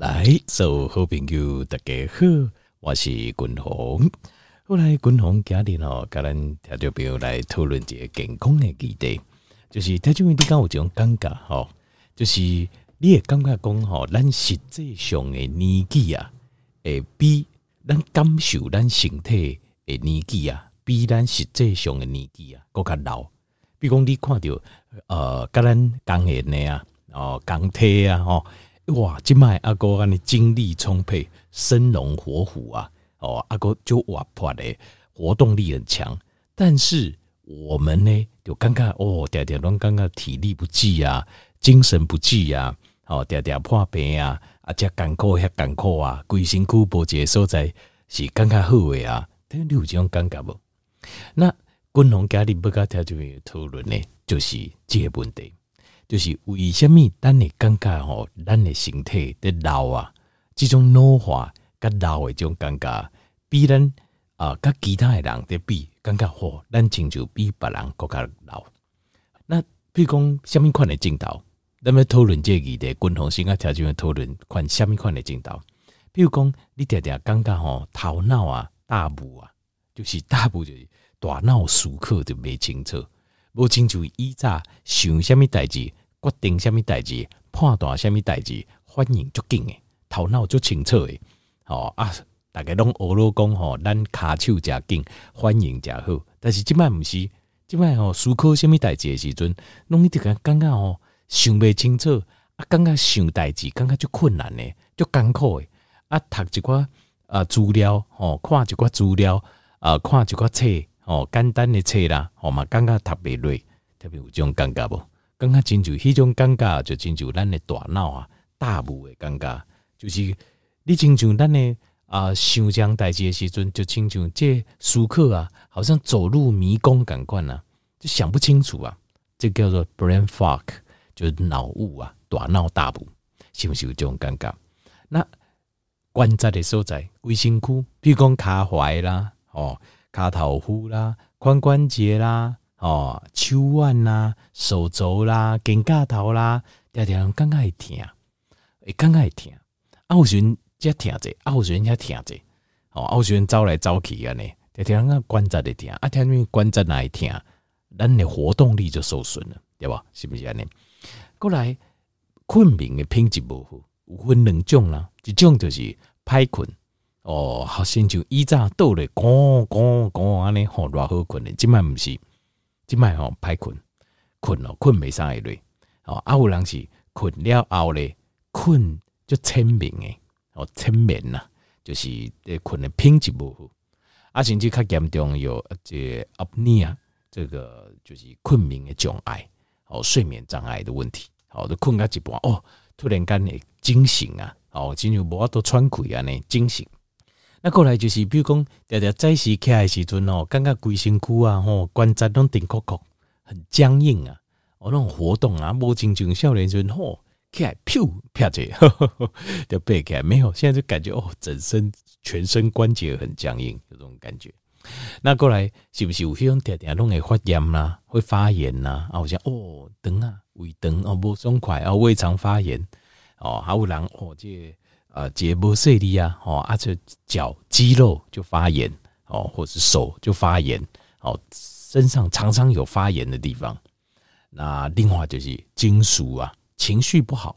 来，所有好朋友大家好，我是君鸿。后来君鸿家里哦，跟咱听众朋友来讨论一个健康的议题，就是听众朋友你讲有这种感觉吼，就是你也感觉讲吼，咱实际上的年纪啊，会比咱感受咱身体的年纪啊，比咱实际上的年纪啊，更加老。比如讲你看到呃，跟咱工人的啊，哦，讲体啊，吼。哇，即卖阿哥安尼精力充沛、生龙活虎啊！哦，阿哥就活泼的，活动力很强。但是我们呢，就感觉哦，常常拢感觉体力不济啊，精神不济啊，哦，常常破病啊，啊，遮艰苦遐艰苦啊，规身躯无一个所在是感觉好诶啊！但你有这种感觉无？那君鸿家里不甲条件讨论呢，就是这个问题。就是为什么咱会感觉吼，咱的身体在老啊，这种老化甲老的这种感觉，比咱啊甲其他的人在比，感觉吼，咱亲像比别人更加老。那比如讲，什么款的镜头？咱们讨论这个的共同性啊，条件讨论看什么款的镜头？比如讲，你常常感觉吼，头脑啊，大雾啊，就是大雾就是大脑思考就没清楚，无清楚以早想虾米代志。决定什么代志，判断什么代志，反应足紧诶，头脑足清楚诶。哦啊，大家拢学啰讲吼，咱骹手诚紧，反应诚好。但是即摆毋是，即摆吼思考什么代志诶时阵，拢一直感感觉吼想袂清楚，啊，感觉想代志感觉足困难诶，足艰苦诶。啊，读一寡啊资料，吼，看一寡资料，啊，看一寡册，吼，简单诶册啦，吼嘛，感觉读袂累，特别有种感觉无？感觉真像迄种感觉，就真像咱的大脑啊，大雾的感觉，就是你亲像咱的啊，想这代志的时阵，就亲像这舒克啊，好像走入迷宫感官啊，就想不清楚啊，这叫做 brain fog，就是脑雾啊，大脑大雾，是不是有这种感觉？那关节的所在，微身躯，比如讲脚踝啦，哦，脚头脯啦，髋关节啦。哦，手腕啦、手肘啦、肩胛头啦，常常感觉会疼，会感觉会疼。啊，有时阵才疼者，啊，有时阵才疼者。哦，啊，有时阵走来走去安尼，常常啊关节会疼，啊，听咪关节哪会疼，咱的活动力就受损了，对吧？是不是安尼？过来，困眠的品质不好，有分两种啦，一种就是歹困，哦，好像就以早倒咧，咣咣咣安尼，吼偌好困的，即摆毋是。即摆吼歹困，困哦困袂上一类哦，啊有人是困了后咧，困就浅眠诶，哦浅眠呐，就是诶困的品质无好，啊甚至较严重有这阿尼啊，这个就是困眠的障碍，哦睡眠障碍的问题，哦都困到一半哦，突然间会惊醒啊，哦进入无法度喘气啊呢惊醒。那过来就是，比如讲，常常早时起来时阵哦，感觉规身躯啊，吼关节拢顶扣扣，很僵硬啊，哦，那种活动啊，无亲像少年时吼起来，噗啪者，就背起来没有，现在就感觉哦，整身全身关节很僵硬，有这种感觉。那过来是不是有迄种常常拢会发炎呐、啊，会发炎呐？啊，好像哦，肠啊，胃肠哦，无爽快啊，胃肠发炎哦，还有人哦，这个。啊，结膜碎裂啊，哦，啊，这脚肌肉就发炎哦，或是手就发炎哦，身上常常有发炎的地方。那另外就是情绪啊，情绪不好，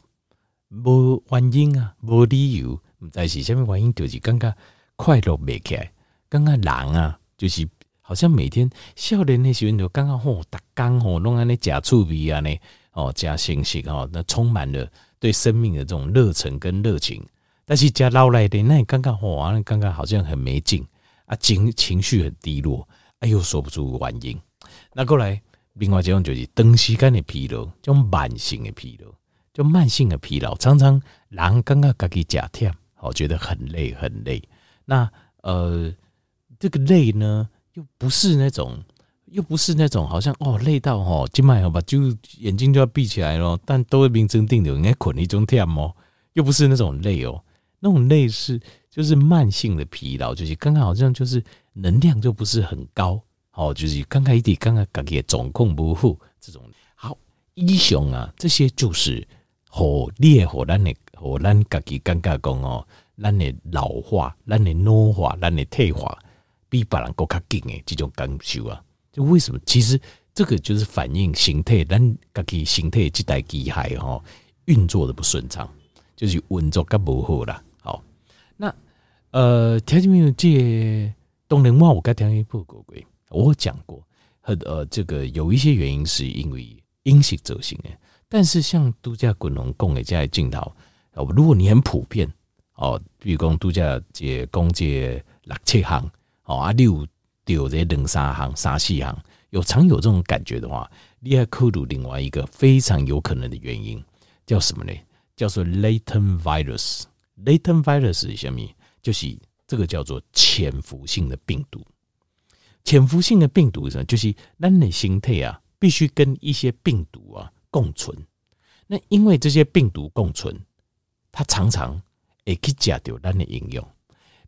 无原因啊，无理由，唔知是什么原因，就是感觉快乐未起来，感觉人啊，就是好像每天少年的时候就感觉吼，逐工吼拢安尼食醋味啊呢，哦，假信息哦，那充满了对生命的这种热忱跟热情。但是加老来的那你刚刚哇，那刚刚好像很没劲啊，情情绪很低落，哎又说不出原因。那过来，另外一种就是长时间的疲劳，这种慢性的疲劳，就慢性的疲劳，常常人刚刚自己假忝，我觉得很累很累。那呃，这个累呢，又不是那种，又不是那种，好像哦累到哦，今晚好吧，就眼睛就要闭起来了，但都会名正定的应该困一种忝哦，又不是那种累哦。那种类似就是慢性的疲劳，就是刚刚好像就是能量就不是很高，哦，就是刚刚一点刚刚感觉掌控不好这种。好，英雄啊，这些就是火烈火咱的哦，咱家己感觉讲哦，咱的老化、咱的老化、咱的退化，比别人更加紧诶，这种感受啊，就为什么？其实这个就是反映形态，咱家己形态这台机械哈运作的不顺畅，就是运作较不好啦。那呃，听见没有？这东南亚我刚听一报告过，我讲过，很呃，这个有一些原因是因为饮食造成的。但是像度假滚龙共的这些镜头，哦，如果你很普遍哦，比如讲度假节公节六七行哦，啊六丢这两三行三四行，有常有这种感觉的话，你还考虑另外一个非常有可能的原因，叫什么呢？叫做 latent virus。Latent virus 是什么？就是这个叫做潜伏性的病毒。潜伏性的病毒是什么？就是人的心态啊，必须跟一些病毒啊。共存，那因为这些病毒共存，它常常会去吃掉咱的营养，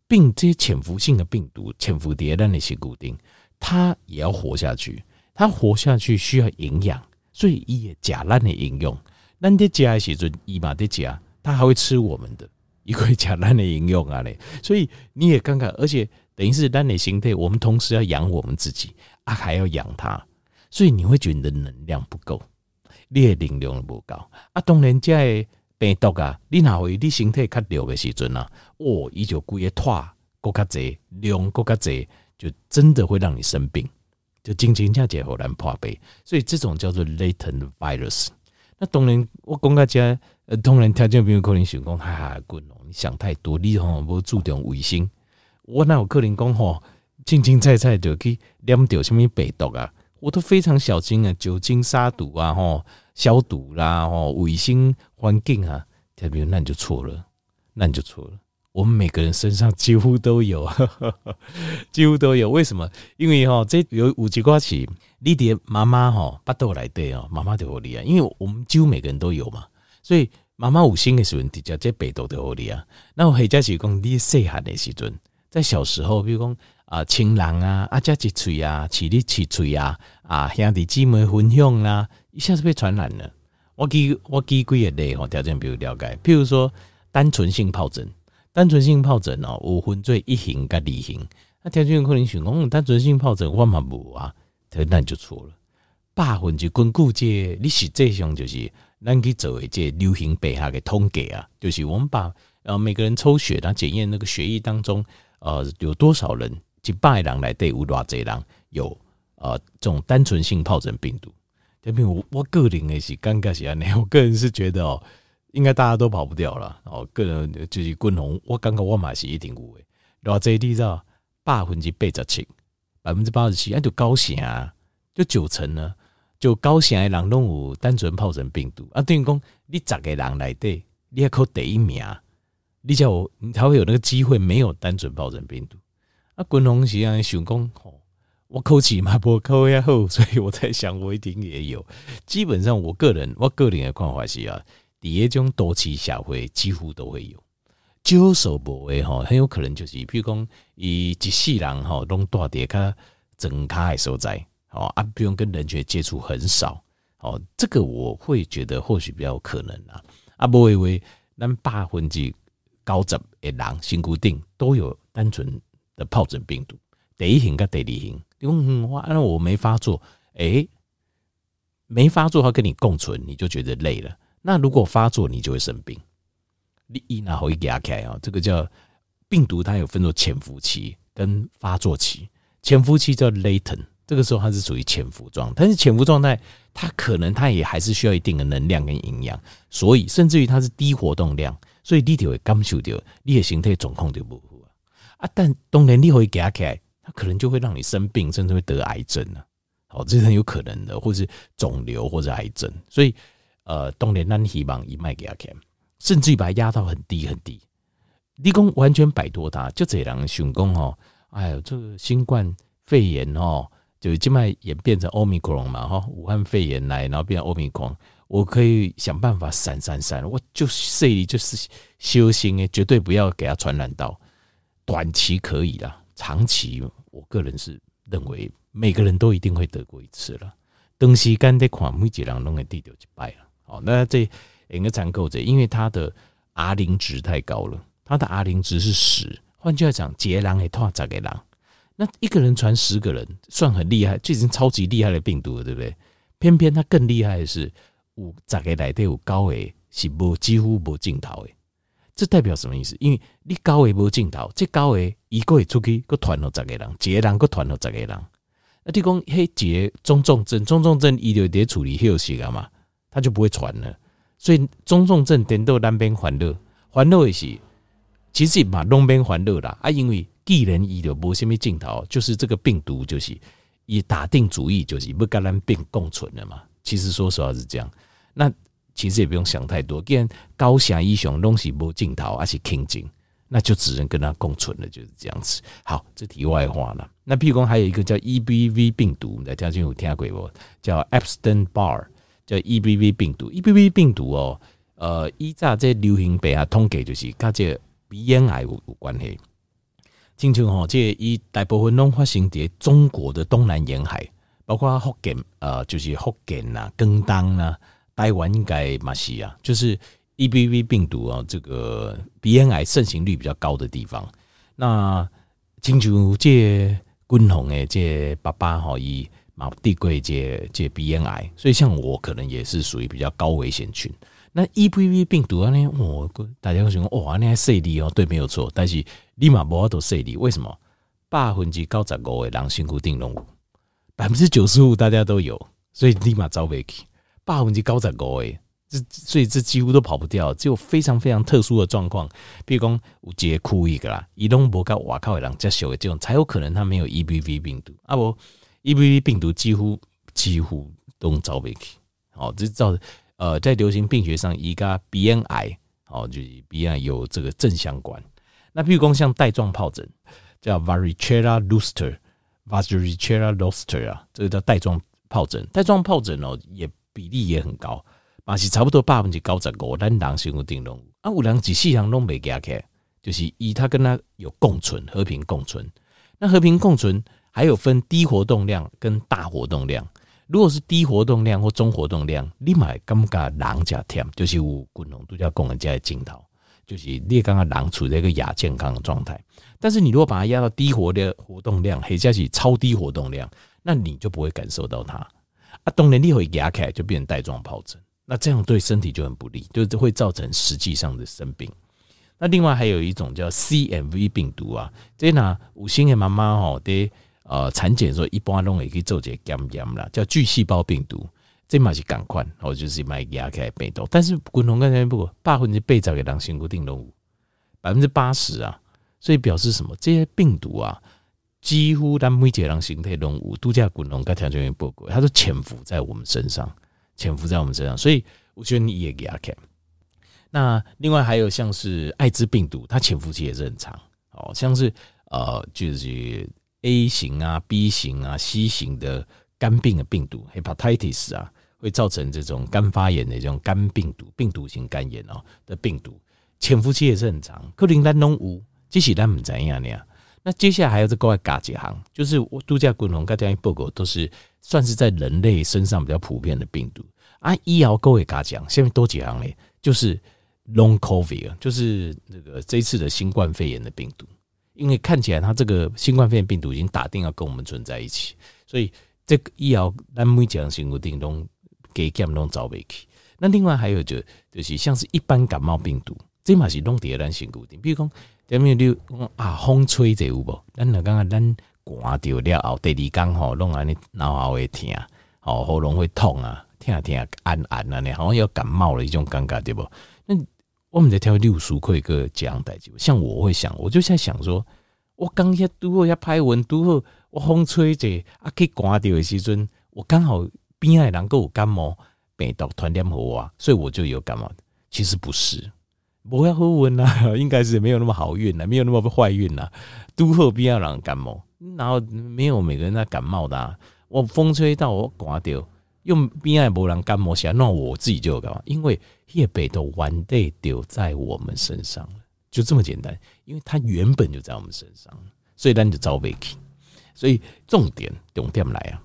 并这些潜伏性的病毒潜伏在咱的身体里，它也要活下去。它活下去需要营养，所以伊也吃咱的营养。咱在吃的时阵，伊嘛在吃，它还会吃我们的，伊会吃咱的营养啊嘞。所以你也看看，而且等于是咱的心态，我们同时要养我们自己啊，还要养它，所以你会觉得能量不够。你的能量不高啊，当然这个病毒啊，你哪会你身体较弱的时阵啊，哦，伊就规个拖更加侪，量更加侪，就真的会让你生病，就真真正正好难破病。所以这种叫做 latent virus。那当然我讲个这，呃，当然听众朋友可能想讲，哈哈，滚哦，你想太多，你吼无注重卫生。我哪有可能讲吼，清清菜菜就去染到什么病毒啊？我都非常小心啊，酒精杀毒啊，吼消毒啦，吼卫生环境啊，特别那你就错了，那你就错了。我们每个人身上几乎都有，几乎都有。为什么？因为哈，这有五级挂起，你的妈妈哈巴豆来对哦，妈妈就好厉害。因为我们几乎每个人都有嘛，所以妈妈有心的时候，直接这北斗的好厉害。那我回家是讲你细汉的时阵，在小时候，比如讲。啊，亲人啊，啊，加一嘴啊，起你起嘴啊，啊，兄弟姊妹分享啊，一下子被传染了。我记我记几个例吼，条件比如了解，譬如说单纯性疱疹，单纯性疱疹哦，有分做一型跟二型。那条件可能想讲，单纯性疱疹我嘛无啊，那就错了。百分之根据这你实际上就是咱去做一这流行病学的统计啊，就是我们把呃每个人抽血，然后检验那个血液当中呃有多少人。一百人来对有偌济人有呃这种单纯性疱疹病毒，这边我我个人也是尴尬是安尼，我个人是觉得哦，应该大家都跑不掉了哦。个人就是滚红，我感觉我嘛是一定有诶。偌济你知道百分之八十七，百分之八十七，那就高险啊，就九成呢，就高险的人拢有单纯疱疹病毒啊。等于讲你十个人来对，你还考第一名，你叫我你才会有那个机会没有单纯疱疹病毒。啊，滚红是安尼想讲，吼，我口气嘛不口也好，所以我在想，我一定也有。基本上，我个人我个人的看法是啊，第一种多期社会几乎都会有，少数无的吼，很有可能就是，比如讲，伊一世人吼，拢住伫较庄脚的所在，哦啊，不用跟人群接触很少，哦，这个我会觉得或许比较可能啦。啊，不以为咱百分之九十的人身躯顶都有单纯。的疱疹病毒，第一型跟第二型，因为哇，那我没发作，哎、欸，没发作，它跟你共存，你就觉得累了。那如果发作，你就会生病。你一拿回给他开啊，这个叫病毒，它有分作潜伏期跟发作期。潜伏期叫 latent，这个时候它是属于潜伏状态，但是潜伏状态它可能它也还是需要一定的能量跟营养，所以甚至于它是低活动量，所以你就会感受到你的身体状况就不好。啊，但当然你会给他开，他可能就会让你生病，甚至会得癌症呢。好，这是很有可能的，或是肿瘤或者癌症。所以，呃，当然咱希望一卖给他开，甚至于把它压到很低很低，你讲完全摆脱它。就这样想讲哦，哎呦，这个新冠肺炎哦，就静脉演变成欧米克隆嘛，哈，武汉肺炎来，然后变成欧米克隆，我可以想办法闪闪闪，我就这里就是修行诶，绝对不要给他传染到。短期可以啦，长期我个人是认为每个人都一定会得过一次了。东西干得款，每几人都会得到一败了。好，那这应该参考者，因为他的 R 零值太高了，它的 R 零值是十。换句话讲，一个人会拖十个人，那一个人传十个人，算很厉害，就已经超级厉害的病毒了，对不对？偏偏它更厉害的是，有十个内底有九个是无几乎无尽头的，这代表什么意思？因为你九个无尽头，这九个一个会出去，个传了十个人，一个人个传了十个人。那你讲嘿，一个中重症，中重症伊就得处理休息了嘛，他就不会传了。所以中重症点到南边欢乐，欢乐的是其实嘛东边欢乐啦啊，因为既然伊就无虾米镜头，就是这个病毒就是以打定主意就是不跟咱病共存了嘛。其实说实话是这样，那其实也不用想太多，既然高侠英雄东西无镜头，而且轻景，那就只能跟他共存了，就是这样子。好，这题外话了。那譬如讲还有一个叫 EBV 病毒，大家就有听过不？叫 Epstein Barr。叫 EBV 病毒，EBV 病毒哦，呃，依照这流行病啊统计，就是跟这鼻咽癌有有关系。经常吼，这一大部分拢发生在中国的东南沿海，包括福建，呃，就是福建呐、广东呐、台湾应该嘛是啊，就是 EBV 病毒啊，这个鼻咽癌盛行率比较高的地方。那经常这军红诶，这爸爸吼伊。毛地贵这这鼻咽癌，所以像我可能也是属于比较高危险群。那 EBV 病毒啊，呢，我大家会说哇，那还犀利哦，对，没有错。但是立马不要都犀利，为什么？百分之九十五的人身固定动物，百分之九十五大家都有，所以立马遭危去。百分之九十五诶，这所以这几乎都跑不掉。只有非常非常特殊的状况，比如讲有一个区域个啦，移动不到外靠的人接受的这种，才有可能他没有 EBV 病毒啊不。EBV 病毒几乎几乎都遭不起，哦，这造呃，在流行病学上，一个鼻咽癌，哦，就是鼻咽癌有这个正相关。那譬如说像带状疱疹，叫 Varicella Zoster，Varicella Zoster 啊，这个叫带状疱疹。带状疱疹哦，也比例也很高，嘛是差不多百分之九十五，咱人是有定动啊，有人几细项都没加开，就是以他跟他有共存，和平共存。那和平共存。还有分低活动量跟大活动量。如果是低活动量或中活动量，你买感觉人加甜，就是有滚龙度假功能加的镜头，就是你刚刚人处在一个亚健康的状态。但是你如果把它压到低活的活动量，或者是超低活动量，那你就不会感受到它。啊，当然你会压开就变成带状疱疹，那这样对身体就很不利，就是会造成实际上的生病。那另外还有一种叫 CMV 病毒啊，这呢五星的妈妈哦的。呃，产检的时候一般拢会去做一个检验啦，叫巨细胞病毒，这嘛是共款，或就是买牙开病毒。但是滚龙刚才不过百分之八十的人身固定动物，百分之八十啊，所以表示什么？这些病毒啊，几乎咱每一个人形态动物都叫滚龙跟条件不过，它都潜伏在我们身上，潜伏在我们身上，所以我觉得你也给牙开。那另外还有像是艾滋病毒，它潜伏期也是很长，哦，像是呃，就是。A 型啊、B 型啊、C 型的肝病的病毒，hepatitis 啊，会造成这种肝发炎的这种肝病毒、病毒性肝炎哦的病毒，潜伏期也是很长。克林丹东吴，即使咱们怎样呢？那接下来还有这个嘎几行，就是我度假滚龙跟这样报告都是算是在人类身上比较普遍的病毒啊。医疗各位嘎讲，下面多几行嘞，就是 Long COVID，就是那个这一次的新冠肺炎的病毒。因为看起来它这个新冠肺炎病毒已经打定要跟我们存在一起，所以这个医疗咱每讲新固定都给他们都找不起。那另外还有就就是像是一般感冒病毒，这嘛是弄第二单新固定。比如讲，前面你讲啊风吹这有无？咱刚刚咱刮掉了后，第二天吼弄完你脑后会痛，吼喉咙会痛啊，听听按按啊，你好像要感冒了一种感觉对不？那我们在挑六叔会个这样代志，像我会想，我就在想说，我刚一拄好要拍文，拄好我风吹者啊，去刮掉的时阵，我刚好边爱人够有感冒病毒传染给我啊，所以我就有感冒。其实不是，不要好运啦，应该是没有那么好运呐，没有那么坏运呐。拄好边爱人感冒，然后没有每个人在感冒的，啊，我风吹到我刮掉。用边爱无人感冒下，那我自己就有干嘛，因为叶北的完对丢在我们身上了，就这么简单。因为它原本就在我们身上，所以咱就找 Vicky。所以重点重点来啊，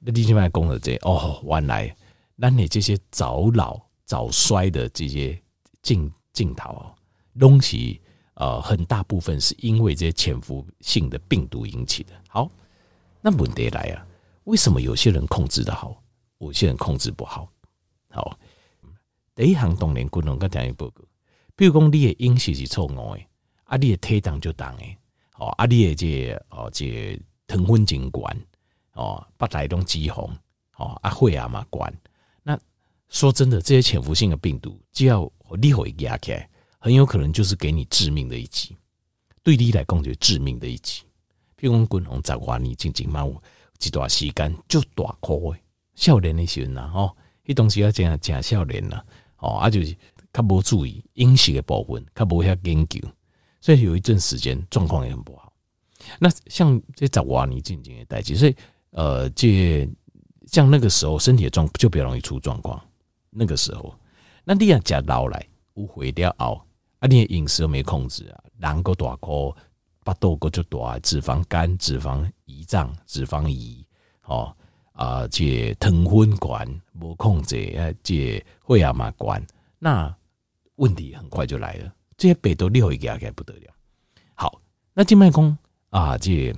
那弟兄们讲的这哦，原来那你这些早老早衰的这些镜镜头东西，呃，很大部分是因为这些潜伏性的病毒引起的。好，那问题来啊，为什么有些人控制的好，有些人控制不好？好，第一行当然不能跟大家报，比如讲你的饮食是错误的，啊，你的体重就重的，哦，啊，你的这哦这糖分真高，哦，不带动脂肪，哦，啊，血压嘛高。那说真的，这些潜伏性的病毒，只要你会压起来，很有可能就是给你致命的一击。对你来讲，就致命的一击。比如讲，滚红十外年，静静嘛有一段时间就大颗的，少年的时阵呐，哦。迄东西要这样假少年了哦，啊就是较无注意饮食的部分，较无遐研究，所以有一阵时间状况也很不好。那像这十外年进前的代志，所以呃，这像那个时候身体的状就比较容易出状况。那个时候，那你要食老来有毁掉熬啊，你的饮食没控制啊，人个大颗，巴肚个就大，脂肪肝、脂肪胰脏、脂肪胰哦。啊，这糖分管无控制，啊，这血压嘛管，那问题很快就来了。这些病毒厉害起来不得了。好，那静脉讲啊，这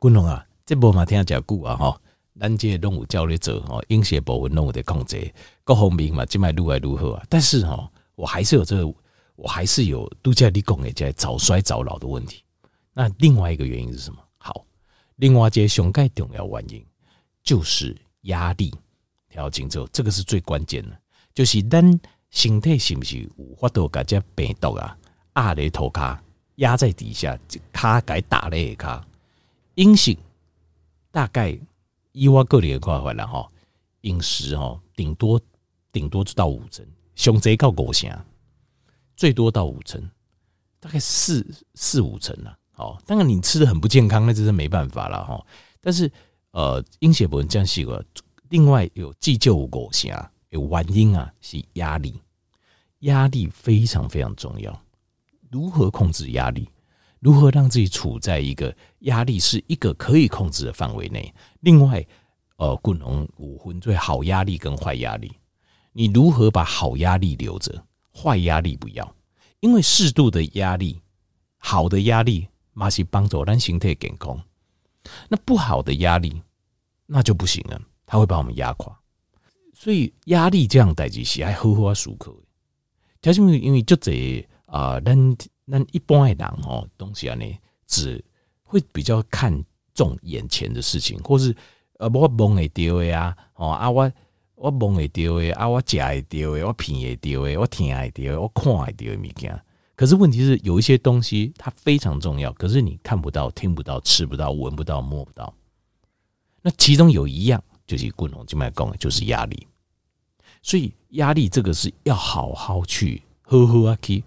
滚龙啊，这波嘛听讲久啊哈，咱这动物教练者哦，饮食部分动物的控制，各方面嘛，静脉愈来愈好啊。但是哦，我还是有这个，我还是有度假立功的在早衰早老的问题。那另外一个原因是什么？好，另外一个上盖重要原因。就是压力调整之后，这个是最关键的。就是咱身体是不是有法度把这病毒啊压在头壳，压在底下，卡该打咧卡。阴性大概以我个人的看法了哈，饮食哈顶多顶多就到五成，上贼到五成，最多到五成，大概四四五成啦。好，当然你吃的很不健康，那真是没办法了哈。但是。呃，阴血不能这样细个。另外有急救五下，有原因啊，是压力，压力非常非常重要。如何控制压力？如何让自己处在一个压力是一个可以控制的范围内？另外，呃，滚龙五分最好压力跟坏压力，你如何把好压力留着，坏压力不要？因为适度的压力，好的压力，嘛是帮助咱身体健康。那不好的压力，那就不行了，它会把我们压垮。所以压力这样代志是还好好舒克。就是因为就这啊，咱咱一般的人哦，东西啊呢，只会比较看重眼前的事情，或是呃，我梦会到的啊，哦啊，我我梦会到的啊，我食会到的，我品会到的，我听会到的，我看会到的物件。可是问题是，有一些东西它非常重要，可是你看不到、听不到、吃不到、闻不到、摸不到。那其中有一样就是滚龙静脉讲的，就是压力。所以压力这个是要好好去呵呵啊去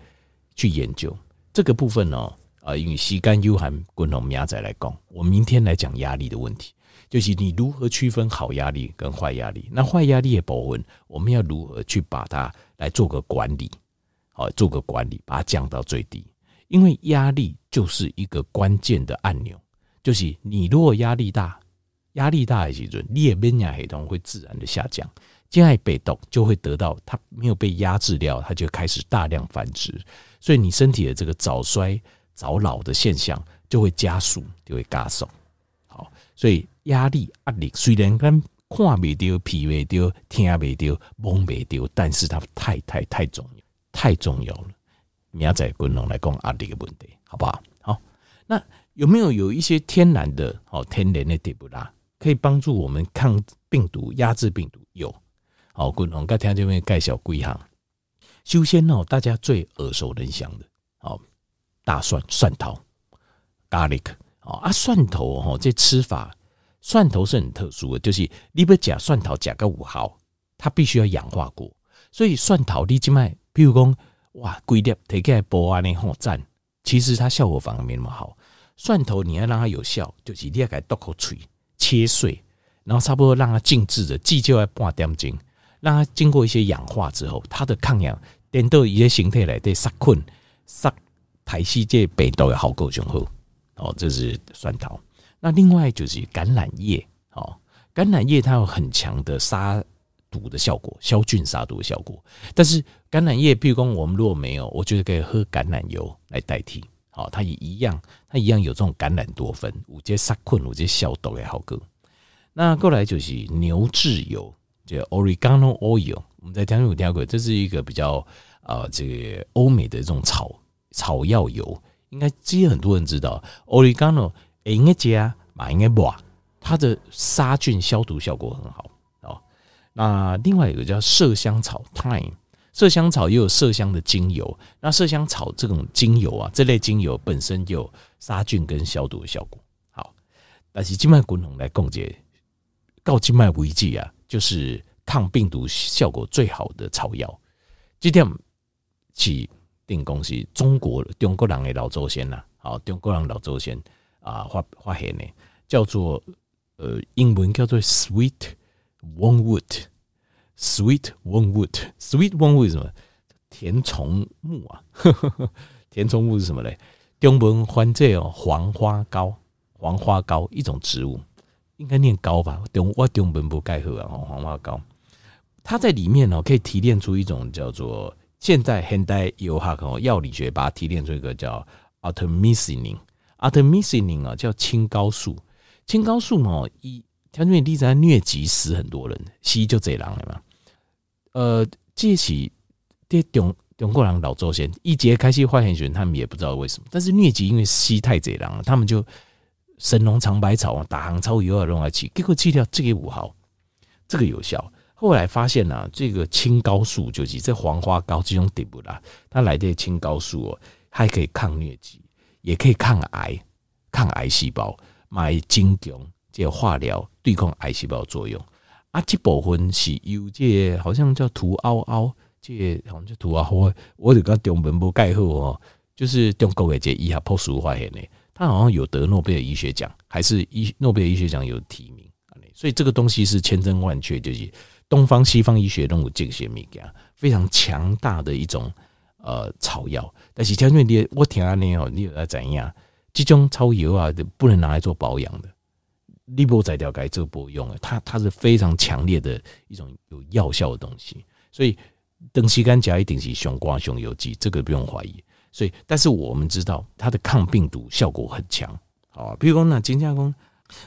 去研究这个部分呢。啊，因为时间有限，滚龙明仔来讲，我明天来讲压力的问题，就是你如何区分好压力跟坏压力。那坏压力的部分，我们要如何去把它来做个管理？好，做个管理，把它降到最低。因为压力就是一个关键的按钮，就是你如果压力大，压力大的时候，你的免疫系统会自然的下降，这样被动就会得到它没有被压制掉，它就开始大量繁殖，所以你身体的这个早衰早老的现象就会加速，就会加速。好，所以压力压力虽然跟看不到、皮不到、听不到、摸不到，但是它太太太重要。太重要了，明仔滚龙来讲压力的问题，好不好？好，那有没有有一些天然的、哦天然的地布拉，可以帮助我们抗病毒、压制病毒？有，好滚龙，刚听这边介绍几项。修仙哦，大家最耳熟能详的，好大蒜、蒜头、garlic，哦啊蒜头哦，这吃法，蒜头是很特殊的，就是你不加蒜头加个五毫，它必须要氧化过，所以蒜头你只卖。譬如讲，哇，规粒提起来剥啊，那好赞。其实它效果反而没那么好。蒜头你要让它有效，就是你要给它剁口脆切碎，然后差不多让它静置着，至少要半点钟，让它经过一些氧化之后，它的抗氧等到一些形态来对杀菌、杀排稀这病毒也好够雄厚。哦，这是蒜头。那另外就是橄榄叶，哦，橄榄叶它有很强的杀毒的效果，消菌杀毒的效果。但是橄榄叶，譬如说我们如果没有，我觉得可以喝橄榄油来代替。好，它也一样，它一样有这种橄榄多酚，有这杀菌，有这消毒的好个。那过来就是牛至油，就 oregano oil。我们在讲有听过，这是一个比较呃，这个欧美的这种草草药油，应该其实很多人知道。oregano 应该加，嘛应该不？它的杀菌消毒效果很好。那另外一个叫麝香草 thyme。麝香草也有麝香的精油，那麝香草这种精油啊，这类精油本身有杀菌跟消毒的效果。好，但是静脉滚筒来共解，告静脉危机啊，就是抗病毒效果最好的草药。这点起定公司中国中国人的老祖先呐，好，中国人老祖先啊发发现呢，叫做呃英文叫做 sweet wormwood。Sweet wormwood，Sweet wormwood 是什么？甜虫木啊，甜虫木是什么嘞？中文翻译哦，黄花膏，黄花膏一种植物，应该念膏吧？中我中文不盖好啊，黄花膏，它在里面哦，可以提炼出一种叫做现在现代有哈可药理学把它提炼出一个叫 artemisinin，artemisinin 啊叫青蒿素，青蒿素哦一，它因为一直在疟疾死很多人，西医就这样了嘛。呃，这起这中中国人老祖先一节开始发现时，他们也不知道为什么。但是疟疾因为吸太济人了，他们就神农尝百草啊，大行草油啊，弄来吃，结果吃掉这个五毫，这个有效。后来发现呢、啊，这个青蒿素就是这黄花膏这种顶部啦，它来的青蒿素哦，还可以抗疟疾，也可以抗癌，抗癌细胞，买精强这化疗对抗癌细胞作用。啊，这部分是有这个、好像叫土凹凹，这个、好像叫土凹凹，我就跟中文不盖好哦，就是中国的这医学博士发现的，他好像有得诺贝尔医学奖，还是医诺贝尔医学奖有提名，所以这个东西是千真万确，就是东方西方医学都有这些物件，非常强大的一种呃草药。但是将军你我听安尼哦，你有在怎样？这种草药啊，不能拿来做保养的。利波摘掉该这个不用了，它它是非常强烈的一种有药效的东西，所以登西干甲一定是雄瓜雄有机，这个不用怀疑。所以，但是我们知道它的抗病毒效果很强，好，比如说那金加工，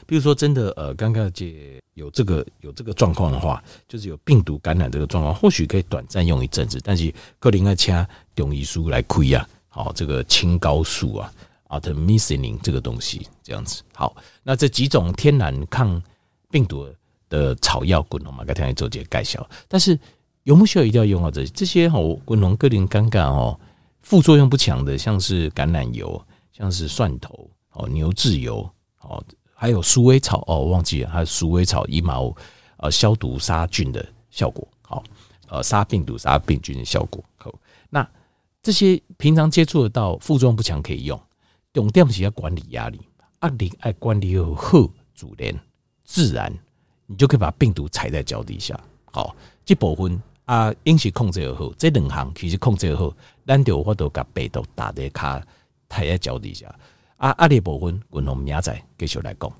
比如说真的呃，刚刚这有这个有这个状况的话，就是有病毒感染这个状况，或许可以短暂用一阵子，但是克林要掐中医书来亏呀，好，这个青蒿素啊。Artemisinin 这个东西这样子好，那这几种天然抗病毒的草药，滚龙嘛，该天来做这些介绍。但是有没有需要一定要用到这些？这些哦，滚龙个人尴尬哦，副作用不强的，像是橄榄油，像是蒜头哦，牛至油哦，还有鼠尾草哦，忘记了，还有鼠尾草一毛呃消毒杀菌的效果好，呃杀病毒杀病菌的效果好。那这些平常接触得到，副作用不强，可以用。重点是要管理压力，压力爱管理好，自然自然，你就可以把病毒踩在脚底下。好，这部分啊，饮食控制又好，这两项其实控制又好，咱就我都把病毒打在卡，踩在脚底下。啊，压力部分，我们明仔继续来讲。